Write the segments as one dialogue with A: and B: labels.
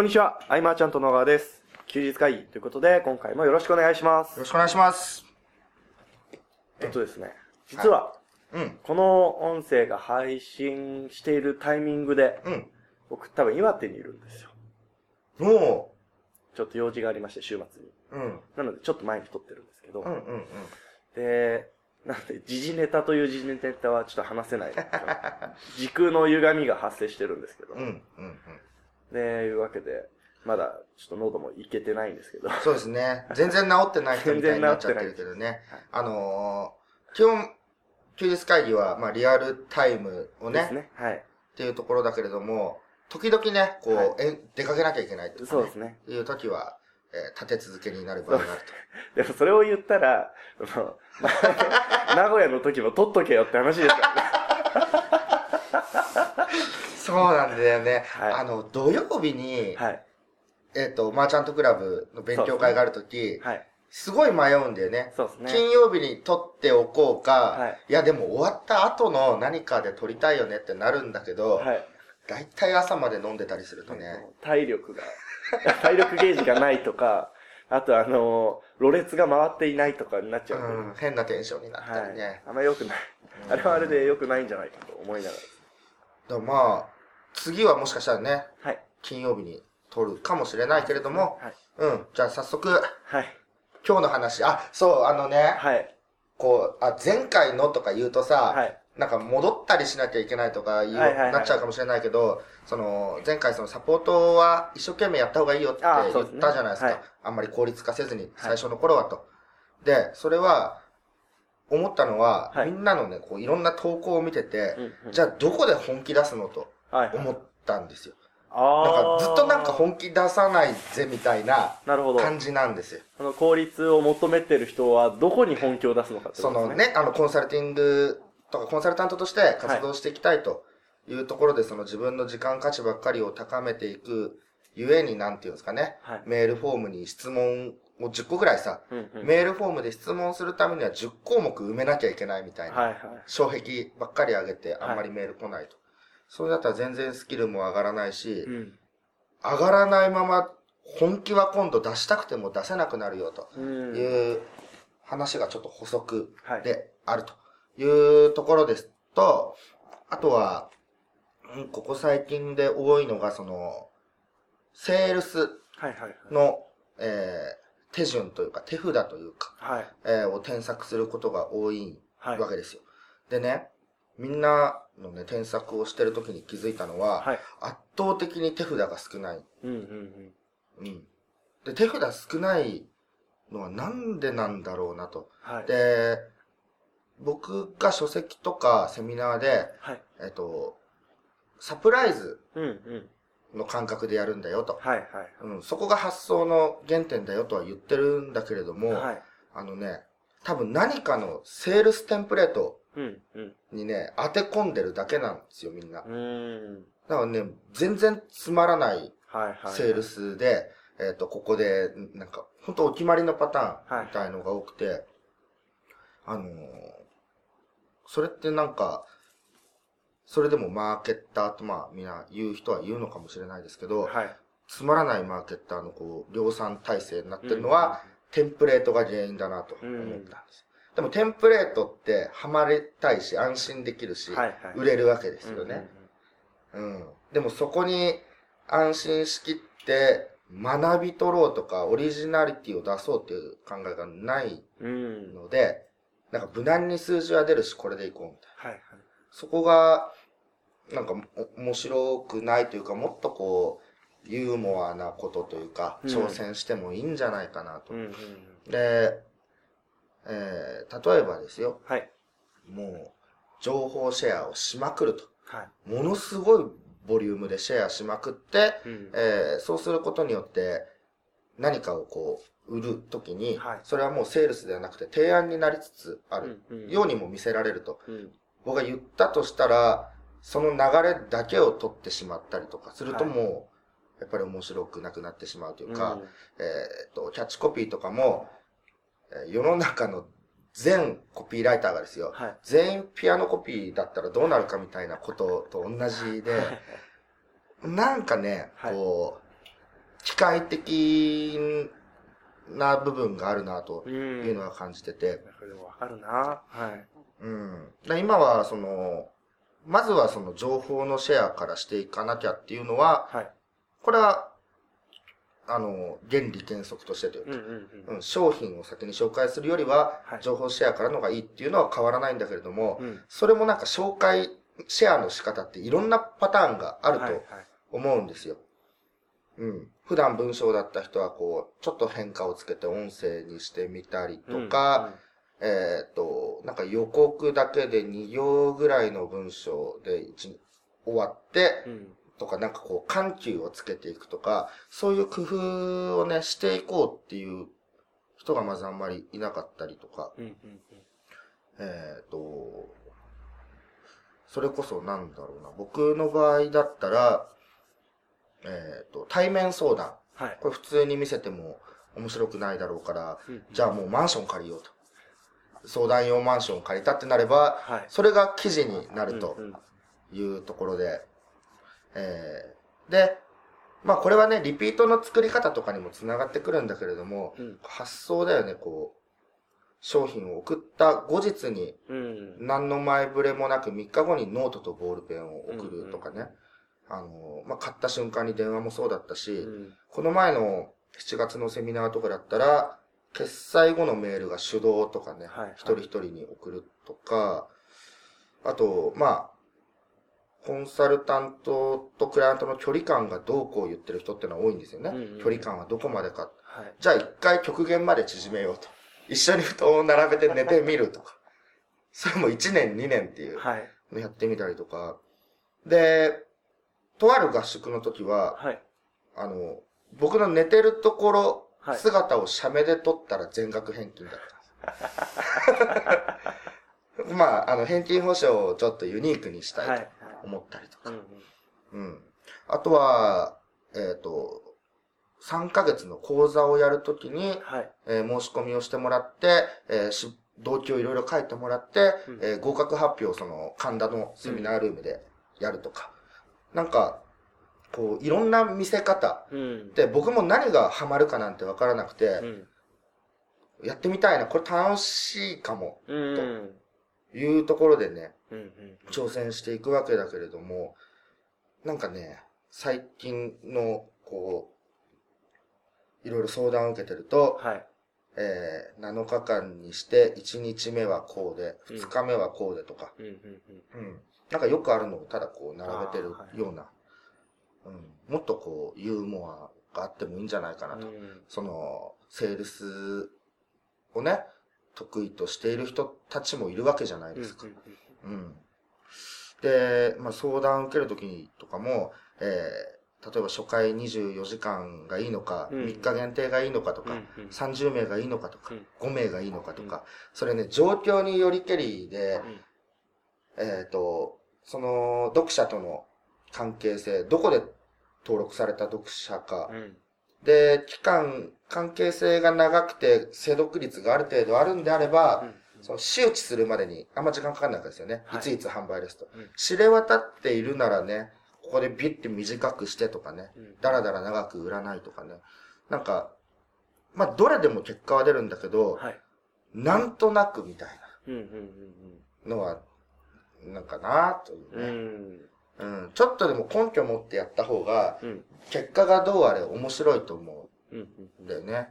A: こんにちは、アイマーちゃんと野川です。休日会議ということで、今回もよろしくお願いします。
B: よろしくお願いします。
A: えっとですね、実は、
B: うん。
A: この音声が配信しているタイミングで、
B: うん。
A: 僕多分岩手にいるんですよ。
B: も
A: ちょっと用事がありまして、週末に。
B: う、うん。
A: なので、ちょっと前に撮ってるんですけど、
B: うんうんうん。
A: で、なので、時事ネタという時事ネタはちょっと話せない。時空の歪みが発生してるんですけど、
B: うんうんうん。
A: で、いうわけで、まだちょっと喉もいけてないんですけど、
B: そうですね。全然治ってない人みたいになっちゃってるけどね。あのー、基本、休日会議は、まあ、リアルタイムをね、
A: ですね。はい。
B: っていうところだけれども、時々ね、こう、
A: はい
B: え出かけなきゃいけないとか、ね、
A: そうですね。
B: いう時は、えー立て続けになる場合がある
A: でもそれを言ったら、名古屋の時も取っとけよって話ですからね。
B: と。そうなんだよね。
A: はい
B: あの、土曜日に、
A: はい。
B: えっ、と、マーチャントクラブの勉強会がある時、
A: はい。
B: すごい迷うんだよね。
A: そうですね。
B: 金曜日に撮っておこうか、
A: はい
B: い、やでも終わった後の何かで撮りたいよねってなるんだけど、
A: はい。
B: だいたい朝まで飲んでたりするとね、
A: 体力が、体力ゲージがないとか、あとあの、ろれつが回っていないとかになっちゃう
B: うん、変なテンションになった
A: はい
B: りね。。
A: あんま良くない。あれはあれで良くないんじゃないかと思いなが
B: でもまあ、次はもしかしたらね、
A: ら。はい。
B: 金曜日に撮るかもしれないけれども、
A: はい。
B: うん、じゃあ早速、
A: はい。
B: 今日の話、あ、そう、あのね、
A: はい。
B: こう、あ、前回のとか言うとさ、
A: はい。
B: なんか戻ったりしなきゃいけないとか言う、
A: はいはいはい
B: なっちゃうかもしれないけど、その、前回そのサポートは一生懸命やった方がいいよって言ったじゃないですか。
A: はい
B: あんまり効率化せずに、最初の頃はと。で、それは、思ったのは、
A: はい
B: みんなのね、こういろんな投稿を見てて、
A: うんうん
B: じゃあどこで本気出すのと
A: はい。
B: 思ったんですよ。
A: あ
B: なん
A: ー
B: かずっとなんか本気出さないぜみたいな。感じなんですよ。
A: その効率を求めてる人はどこに本気を出すのかってことですね。
B: そのね、あの、コンサルティングとかコンサルタントとして活動していきたいというところで、その自分の時間価値ばっかりを高めていくゆえに、なんていうんですかね、
A: はい。
B: メールフォームに質問を10個ぐらいさ、
A: うんうん。
B: メールフォームで質問するためには10項目埋めなきゃいけないみたいな、
A: はいはい。
B: 障壁ばっかり上げてあんまりメール来ないと。それだったら全然スキルも上がらないし、
A: うん。
B: 上がらないまま本気は今度出したくても出せなくなるよと。
A: うん。
B: いう話がちょっと補足
A: はい。
B: であるというところですと、あとは、うんここ最近で多いのが、その、セールス
A: はいはいはい。
B: の、えー手順というか、手札というか、
A: はい。
B: えーを添削することが多い
A: はい。
B: わけですよ。でね、みんなのね、添削をしてる時に気づいたのは、
A: はい。
B: 圧倒的に手札が少ない。
A: うんうんうん。
B: うん。で、手札少ないのはなんでなんだろうなと。
A: はい。
B: で、僕が書籍とかセミナーで、
A: はい。
B: えっと、サプライズ。の感覚でやるんだよと。
A: はいはい。
B: うん、そこが発想の原点だよとは言ってるんだけれども、
A: はい。
B: あのね、多分何かのセールステンプレート。にね、当て込んでるだけなんですよ、みんな。
A: ん。
B: だからね、全然つまらない
A: はいはい。
B: セール。スで、えっ、と、ここで、なんか、本当お決まりのパターンみたいのが多くて、あのーそれってなんか、それでもマーケッターとまあみんな言う人は言うのかもしれないですけど、
A: はい。
B: つまらないマーケッターのこう、量産体制になってるのは、テンプレートが原因だなと思ったんです。でもテンプレートってハマりたいし、安心できるし、
A: はいはい。
B: 売れるわけですよ
A: うん
B: ね。うん。でもそこに安心しきって学び取ろうとかオリジナリティを出そうっていう考えがない。ので、なんか無難に数字は出るしこれでいこうみたいな。
A: はいはい。
B: そこが、なんかお面白くないというか、もっとこう、ユーモアなことというか、
A: うん
B: 挑戦してもいいんじゃないかなと。
A: うん。
B: で、えー、例えばですよ、
A: はい。
B: もう、情報シェアをしまくると。
A: はい。
B: ものすごいボリュームでシェアしまくって、
A: うん。
B: えーそうすることによって何かをこう売るときに、
A: はい
B: それはもうセールスではなくて提案になりつつある
A: うんうん
B: ようにも見せられると。
A: うん。
B: 僕が言ったとしたら、その流れだけを取ってしまったりとかすると
A: はい
B: もう、やっぱり面白くなくなってしまうというか、
A: うん
B: えーっと、キャッチコピーとかも、えー世の中の全コピーライターがですよ、
A: はい。
B: 全員ピアノコピーだったらどうなるかみたいなことと同じで、なんかね、
A: はい
B: こう、機械的な部分があるなというのは感じてて。
A: わかるなはい。
B: うん。今は、その、まずはその情報のシェアからしていかなきゃっていうのは、はい、これは、あの、原理原則としてというか、うん、商品を先に紹介するよりは、情報シェアからのがいいっていうのは変わらないんだけれども、うん、それもなんか紹介、シェアの仕方っていろんなパターンがあると思うんですよ。うん。普段文章だった人はこう、ちょっと変化をつけて音声にしてみたりとか、うんうん、えっ、と、なんか予告だけで2行ぐらいの文章で終わって、うん、とかなんかこう緩急をつけていくとか、そういう工夫をね、していこうっていう人がまずあんまりいなかったりとか、うんうんうん、えっ、と、それこそなんだろうな、僕の場合だったら、えっ、ー、と、対面相談。はい。これ普通に見せても面白くないだろうから、うん、じゃあもうマンション借りようと。相談用マンション借りたってなれば、はい、それが記事になるというところで、えー、で、まあこれはね、リピートの作り方とかにもつながってくるんだけれども、うん、発想だよね、こう。商品を送った後日に、何の前触れもなく3日後にノートとボールペンを送るとかね。うんうんあの、まあ、買った瞬間に電話もそうだったし、うん、この前の7月のセミナーとかだったら、決済後のメールが手動とかね、はい、一人一人に送るとか、あと、まあ、コンサルタントとクライアントの距離感がどうこう言ってる人ってのは多いんですよね。うんうん、距離感はどこまでか。はい、じゃあ一回極限まで縮めようと。一緒に布団を並べて寝てみるとか。それも1年2年っていうのやってみたりとか。はい、で、とある合宿の時は、はい、あの、僕の寝てるところ、はい、姿を写メで撮ったら全額返金だったんです。まあ、あの、返金保証をちょっとユニークにしたいと思ったりとか。はい、うん、うん、あとは、えっ、ー、と、3ヶ月の講座をやるときに、はい、えー、申し込みをしてもらって、えー、動機をいろいろ書いてもらって、うん、えー、合格発表その神田のセミナールームでやるとか、なんか、こう、いろんな見せ方。うん、で、僕も何がハマるかなんてわからなくて、うん、やってみたいな、これ楽しいかも、というところでね、挑戦していくわけだけれども、なんかね、最近の、こう、いろいろ相談を受けてると、はい、えー、7日間にして、1日目はこうで、2日目はこうでとか、うん、なんかよくあるのをただこう並べてるような、はい、うん、もっとこうユーモアがあってもいいんじゃないかなと。うん、その、セールスをね、得意としている人たちもいるわけじゃないですか。うん。で、まあ、相談受けるときとかも、えー、例えば初回24時間がいいのか、うん、3日限定がいいのかとか、うん、30名がいいのかとか、うん、5名がいいのかとか、それね、状況によりけりで、えっ、ー、と、その読者との関係性、どこで登録された読者か、うん、で、期間、関係性が長くて、精読率がある程度あるんであれば、うん、その周知するまでにあんま時間かかんないわけですよね。はい、いついつ販売ですと。うん、知れ渡っているならね、ここでビッて短くしてとかね、だらだら長く売らないとかね。なんか、まあ、どれでも結果は出るんだけど、はい、なんとなくみたいなのはなんかなというね。うん。うん。ちょっとでも根拠持ってやった方が、うん、結果がどうあれ面白いと思う。うん。だよね。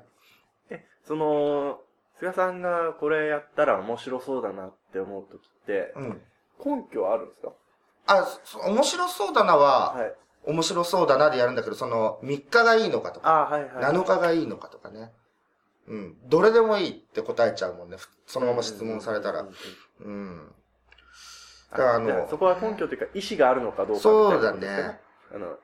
A: え、その、菅さんがこれやったら面白そうだなって思うときって、うん。根拠はあるんですか？
B: あ、面白そうだなは、はい。面白そうだなでやるんだけど、その、3日がいいのかとか、あはいはい、7日がいいのかとかね。うん。どれでもいいって答えちゃうもんね。そのまま質問されたら。うん。
A: あの、そこは根拠というか意思があるのかどうか、
B: そうだね。あの、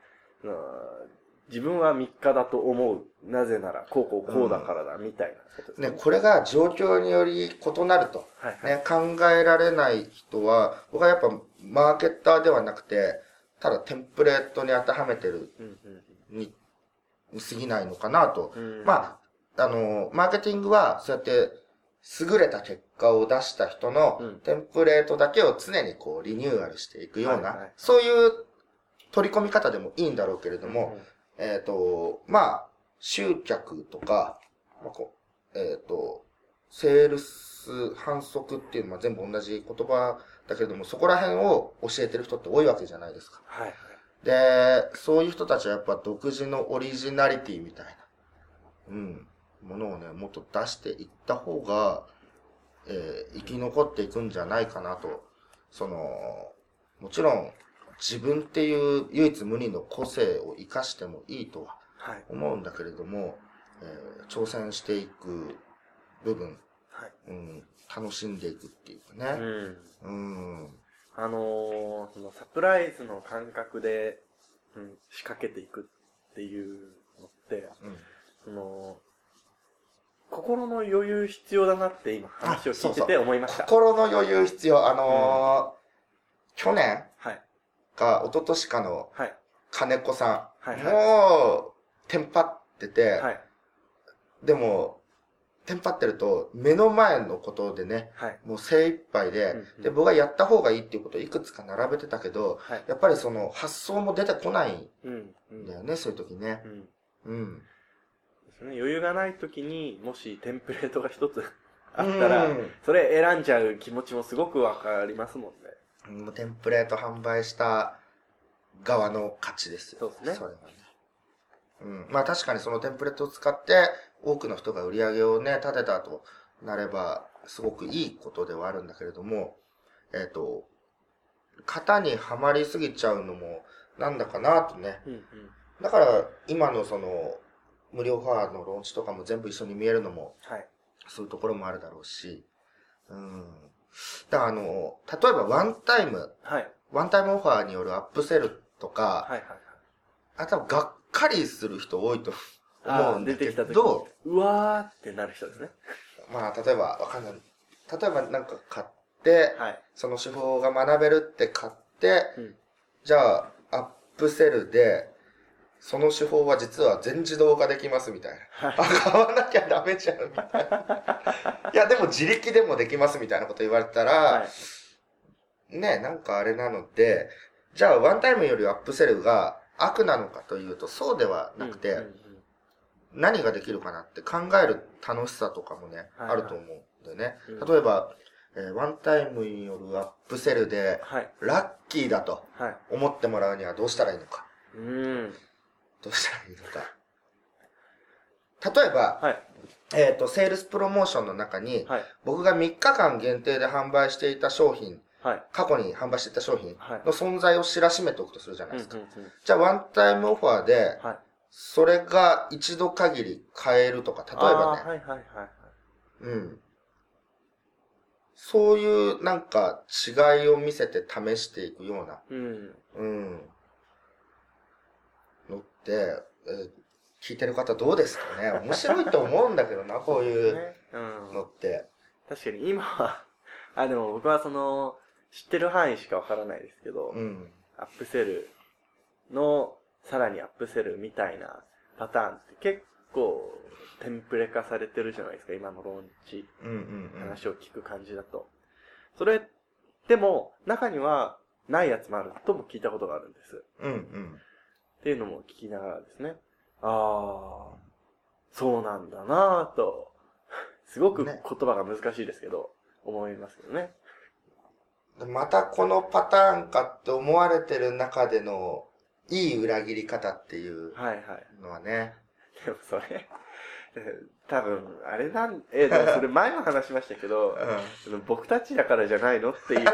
A: 自分は3日だと思う。なぜなら、こうこうこうだからだ、みたいな
B: ことね。ね、これが状況により異なると、はいはい、ね、考えられない人は、僕はやっぱマーケッターではなくて、ただテンプレートに当てはめてるに、に過ぎないのかなと。うん、まあ、あの、マーケティングはそうやって優れた結果を出した人のテンプレートだけを常にこうリニューアルしていくような、そういう取り込み方でもいいんだろうけれども、えっ、と、まあ、集客とか、まあ、こうえっ、と、セールス、反則っていうのは全部同じ言葉だけれども、そこら辺を教えてる人って多いわけじゃないですか。
A: はい。
B: で、そういう人たちはやっぱ独自のオリジナリティみたいな、うん、ものをね、もっと出していった方が、えー生き残っていくんじゃないかなと。その、もちろん、自分っていう唯一無二の個性を活かしてもいいとは
A: はい。
B: 思うんだけれども、えー挑戦していく部分、
A: はい。
B: うん、楽しんでいくっていうか
A: う
B: ね。
A: ん。
B: うん。
A: あのー、そのサプライズの感覚で、うん、仕掛けていくっていうのって、
B: うん。
A: その、心の余裕必要だなって今話を聞いてて思いました。
B: 心の余裕必要。あのー去年
A: はい。
B: か、一昨年かの
A: はい。
B: 金子さん。
A: はいはい
B: もう、テンパってて、
A: はい。
B: でも、テンパってると、目の前のことでね、
A: はい。
B: もう精一杯で、
A: うんうん
B: で、僕はやった方がいいっていうことをいくつか並べてたけど、
A: はい。
B: やっぱりその発想も出てこない
A: うん。うんん
B: だよね、そういう時ね。
A: うん。
B: うん。
A: ですね。余裕がない時に、もしテンプレートが一つあったら、
B: うん
A: それ選んじゃう気持ちもすごくわかりますもんね。
B: もうテンプレート販売した側の勝ちですよ。
A: そうですね
B: それはね。うん。まあ確かにそのテンプレートを使って多くの人が売り上げをね、立てたとなれば、すごくいいことではあるんだけれども、えっ、と、型にはまりすぎちゃうのもなんだかなとね。
A: うんうん。
B: だから今のその無料ファーのローンチとかも全部一緒に見えるのも
A: はい。
B: そういうところもあるだろうし、うん。だからあの、例えばワンタイム、
A: はい。
B: ワンタイムオファーによるアップセルとか、
A: はいはいはい。
B: あとはがっかりする人多いと思うんだけ
A: 出てきた時
B: ど、
A: うわーってなる人ですね。
B: まあ例えばわかんない。例えばなんか買って、
A: はい。
B: その手法が学べるって買って、
A: うん
B: じゃあアップセルで、その手法は実は全自動化できますみたいな。
A: はい。
B: あ、買わなきゃダメじゃんみたいな。いや、でも自力でもできますみたいなこと言われたら、
A: はい。
B: ね、なんかあれなので、じゃあワンタイムよりアップセルが悪なのかというとそうではなくて、
A: うんうんうん
B: 何ができるかなって考える楽しさとかもね、
A: はいはい
B: あると思うんだよね。
A: うん
B: 例えば、えーワンタイムによるアップセルで、
A: はい。
B: ラッキーだと
A: はい。
B: 思ってもらうにはどうしたらいいのか。
A: うん。
B: どうしたらいいのか。例えば、
A: はい。
B: えっ、と、セールスプロモーションの中に、
A: はい。
B: 僕が3日間限定で販売していた商品、
A: はい。
B: 過去に販売していた商品
A: はい
B: の存在を知らしめておくとするじゃないですか。
A: うん。
B: じゃあ、ワンタイムオファーで、
A: はい。
B: それが一度限り買えるとか、例えばね、
A: はいはいはいはい。
B: うん。そういうなんか違いを見せて試していくような、
A: うん。
B: うん。えー聞いてる方どうですかね？面白いと思うんだけどな、こういう
A: ね。うん。
B: のって。
A: 確かに今は、あ、でも僕はその、知ってる範囲しかわからないですけど、
B: うん。
A: アップセルの、さらにアップセルみたいなパターンって結構、テンプレ化されてるじゃないですか、今のローンチ、
B: うんうんうん。
A: 話を聞く感じだと。それ、でも、中には、ないやつもあるとも聞いたことがあるんです。
B: うんうん。
A: っていうのも聞きながらですね。ああ、そうなんだなぁと、すごく言
B: ね
A: 葉が難しいですけど、思いますけどね。
B: でまたこのパターンかって思われてる中での、いい裏切り方っていう
A: はいはい。
B: のはね。
A: でもそれ、え多分、あれなん、え、でもそれ前も話しましたけど
B: う、ん。
A: 僕たちだからじゃないのっていう。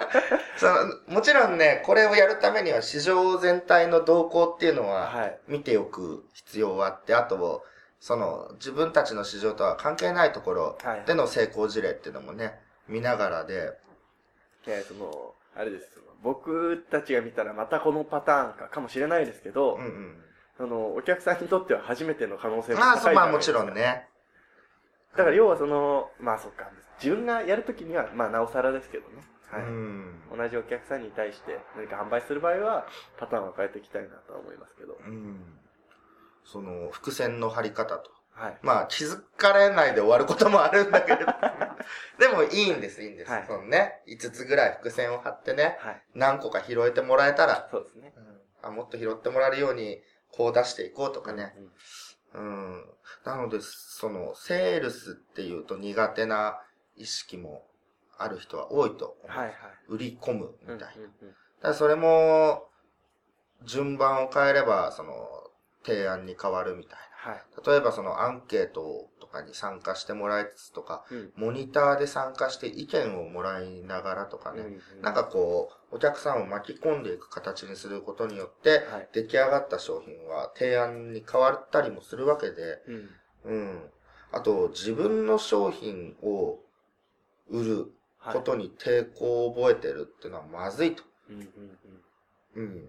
B: その、もちろんね、これをやるためには市場全体の動向っていうのは、
A: はい。
B: 見ておく必要はあって、あと、その、自分たちの市場とは関係ないところ
A: はい。
B: での成功事例っていうのもね、見ながらで、
A: で、その、あれです。僕たちが見たらまたこのパターンかかもしれないですけど、
B: うんうん。
A: その、お客さんにとっては初めての可能性も
B: まあ、そうまあもち。ろんね。
A: だから要はその、まあそっか、自分がやるときには、まあなおさらですけどね。はい。
B: うん。
A: 同じお客さんに対して何か販売する場合は、パターンを変えていきたいなとは思いますけど。
B: うん。その、伏線の張り方と。
A: はい。
B: まあ、気づかれないで終わることもあるんだけれど。でも、いいんです、いいんです。
A: はい
B: そのね、5つぐらい伏線を張ってね、
A: はい。
B: 何個か拾えてもらえたら、
A: そうですね。
B: うんあもっと拾ってもらえるようにこう出していこうとかね。うん。なので、その、セールスっていうと苦手な意識もある人は多いと思う。
A: はいはい。
B: 売り込むみたいな。
A: うんうんうん
B: だそれも、順番を変えれば、その、提案に変わるみたい
A: はい。
B: な。例えばそのアンケートとかに参加してもらいつつとか、
A: うん。
B: モニターで参加して意見をもらいながらとかね、
A: うん
B: なんかこう、お客さんを巻き込んでいく形にすることによって、
A: はい。
B: 出来上がった商品は提案に変わったりもするわけで、
A: うん。
B: うん。あと、自分の商品を売る
A: はい。
B: ことに抵抗を覚えてるっていうのはまずいと。
A: うんうんうん。
B: うん。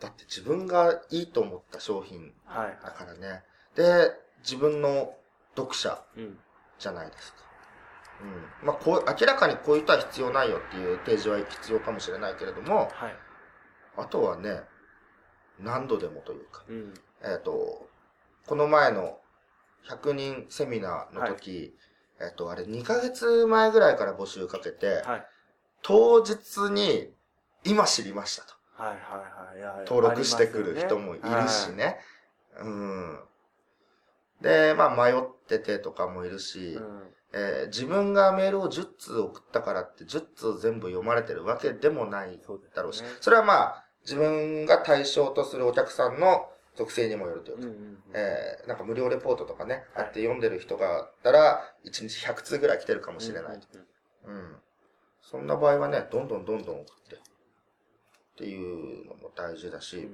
B: だって自分がいいと思った商品
A: はい
B: だ
A: は
B: からね。で、自分の読者
A: い。うん。
B: じゃないですか。うん。まあ、こう、明らかにこういう人は必要ないよっていう提示は必要かもしれないけれども、
A: はい。
B: あとはね、何度でもというか、
A: うん。
B: えっ、と、この前の100人セミナーの時、えっ、と、あれ2ヶ月前ぐらいから募集かけて、
A: はい。
B: 当日に今知りましたと。
A: はいはいはい。
B: 登録してくる人もいるしね。うん。で、まあ迷っててとかもいるし、
A: はい。うん。
B: えー自分がメールを10通送ったからって10通全部読まれてるわけでもないだろうし、それはまあ自分が対象とするお客さんの属性にもよるというか、
A: うんうんうん。
B: えーなんか無料レポートとかね、
A: はい
B: あって読んでる人がいたら1日100通ぐらい来てるかもしれない。
A: うんうん
B: うん。そんな場合はね、どんどんどんどん送って。っていうのも大事だし、
A: うん。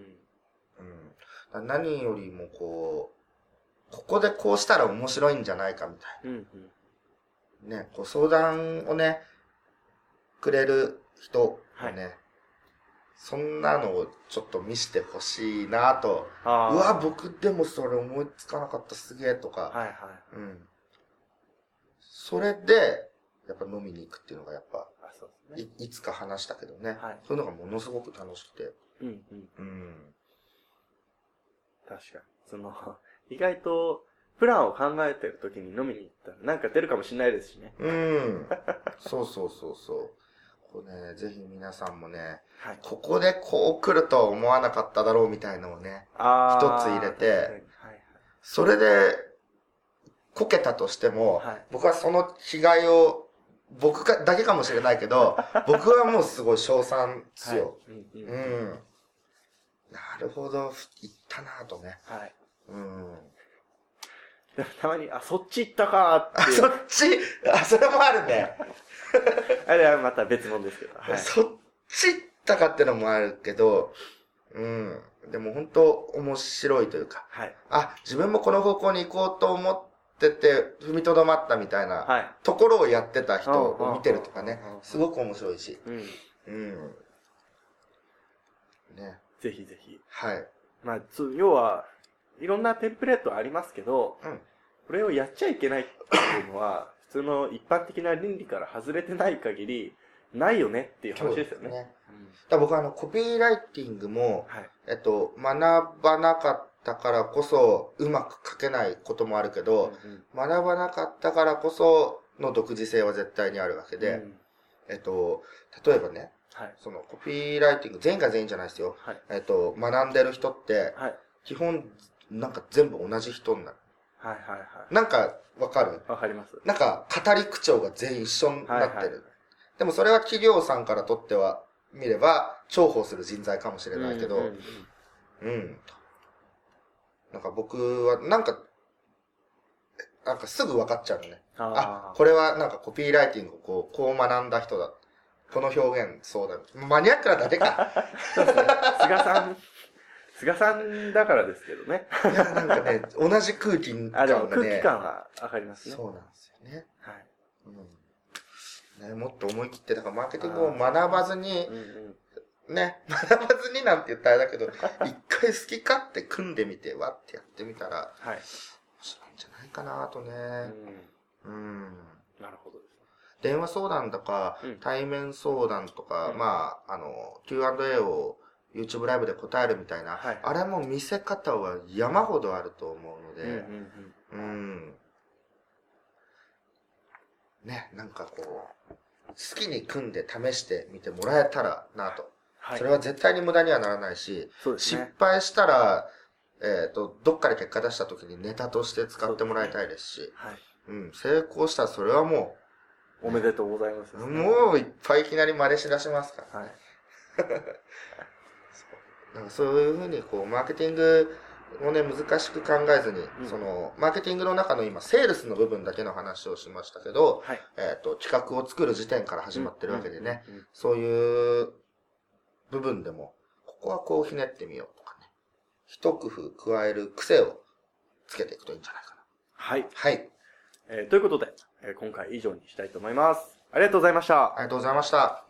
B: うん。だ何よりもこう、ここでこうしたら面白いんじゃないかみたい
A: うんうん。
B: な。ね、こう相談をね、くれる人がね、そんなのをちょっと見せてほしいなと。うわ、僕でもそれ思いつかなかったすげえとか。
A: はいはい。
B: うん。それで、やっぱ飲みに行くっていうのがやっぱ、
A: あ、そうですね。
B: いいつか話したけどね、
A: はい
B: そういうのがものすごく楽しくて。
A: うんうん。
B: うん。
A: 確かに。その、意外と、プランを考えてる時に飲みに行ったらなんか出るかもしれないですしね。
B: うん。そうそうそうそう。これね、ぜひ皆さんもね、
A: はい。
B: ここでこう来るとは思わなかっただろうみたいのをね、
A: あ
B: 一つ入れて
A: 確かに
B: それで、こけたとしても、
A: はいはい。
B: 僕はその被害を、僕かだけかもしれないけど、僕はもうすごい賞賛ですよ。
A: はい。うん
B: う
A: うん。
B: ん。なるほど、言ったなぁとね。
A: はい。
B: うん。
A: たまに、あ、そっち行ったかーっ
B: あ、
A: て。
B: そっち、あ、それもあるね。
A: あれはまた別物ですけど。はい。
B: そっち行ったかってのもあるけど、うん。でも本当面白いというか、
A: はい。
B: あ、自分もこの方向に行こうと思ってて、踏みとどまったみたいな
A: はい。
B: ところをやってた人を見てるとかねすごく面白いし。
A: うん。
B: うん。ね。
A: ぜひぜひ。
B: はい。
A: まあ、つ要は、いろんなテンプレートありますけど、
B: うん
A: これをやっちゃいけないっていうのは、普通の一般的な倫理から外れてない限り、ないよねっていう話ですよね。
B: そう
A: ん
B: 僕あの、コピーライティングも、
A: はい。
B: えっと、学ばなかったからこそ、うまく書けないこともあるけど、
A: うんうん
B: 学ばなかったからこその独自性は絶対にあるわけで、
A: うん
B: えっと、例えばね、
A: はい。
B: そのコピーライティング、全員が全員じゃないですよ。
A: はい。
B: えっと、学んでる人って、
A: はい。
B: 基本、なんか全部同じ人になる。
A: はい。はい。はい。
B: なんか、わかる？
A: わかります。
B: なんか、語り口調が全員一緒になってる。
A: はいはい
B: でもそれは企業さんからとっては、見れば、重宝する人材かもしれないけど、
A: うんうんうん
B: うん。なんか僕は、なんか、なんかすぐ分かっちゃうのね。あ
A: あ、
B: これはなんかコピーライティングをこう、こう学んだ人だ。この表現、そうだ。マニアックなだけか。
A: そうですね。菅さん、菅さんだからですけどね。
B: いや、なんかね、同じ空気感が
A: あ、
B: ね。
A: でも空気感はわかりますね。
B: そうなんですよね。
A: はい。
B: うん。ね、もっと思い切って、だからマーケティングを学ばずに
A: う、んうん。
B: ね、学ばずになんて言ったらあれだけど、一回好き勝手組んでみて、わってやってみたら、
A: はい。
B: 面白いんじゃないかなとね。
A: うん。
B: うん。
A: なるほどです。
B: 電話相談とか、
A: うん
B: 対面相談とか、
A: うん
B: まあ、あの、Q&A を YouTube ライブで答えるみたいな、
A: はい
B: あれも見せ方は山ほどあると思うので、
A: うんうん。
B: ね、なんかこう、好きに組んで試してみてもらえたらなと。
A: はい。
B: それは絶対に無駄にはならないし、
A: そうです
B: 失
A: ね。
B: 敗したら、えっ、と、どっかで結果出した時にネタとして使ってもらいたいですし、
A: はい。
B: うん、成功したらそれはも
A: おめでとうございます、
B: う、もういっぱいいきなり真似し出しますから。
A: はい。
B: なんかそういうふうに、こう、マーケティングをね、難しく考えずに、
A: うん
B: その、マーケティングの中の今、セールスの部分だけの話をしましたけど、
A: はい。
B: えっ、と、企画を作る時点から始まってるわけでね、
A: うん。うん
B: そういう部分でも、ここはこうひねってみようとかね、一工夫加える癖をつけていくといいんじゃないかな。
A: はい。
B: はい。
A: えーということで、えー今回以上にしたいと思います。ありがとうございました。
B: ありがとうございました。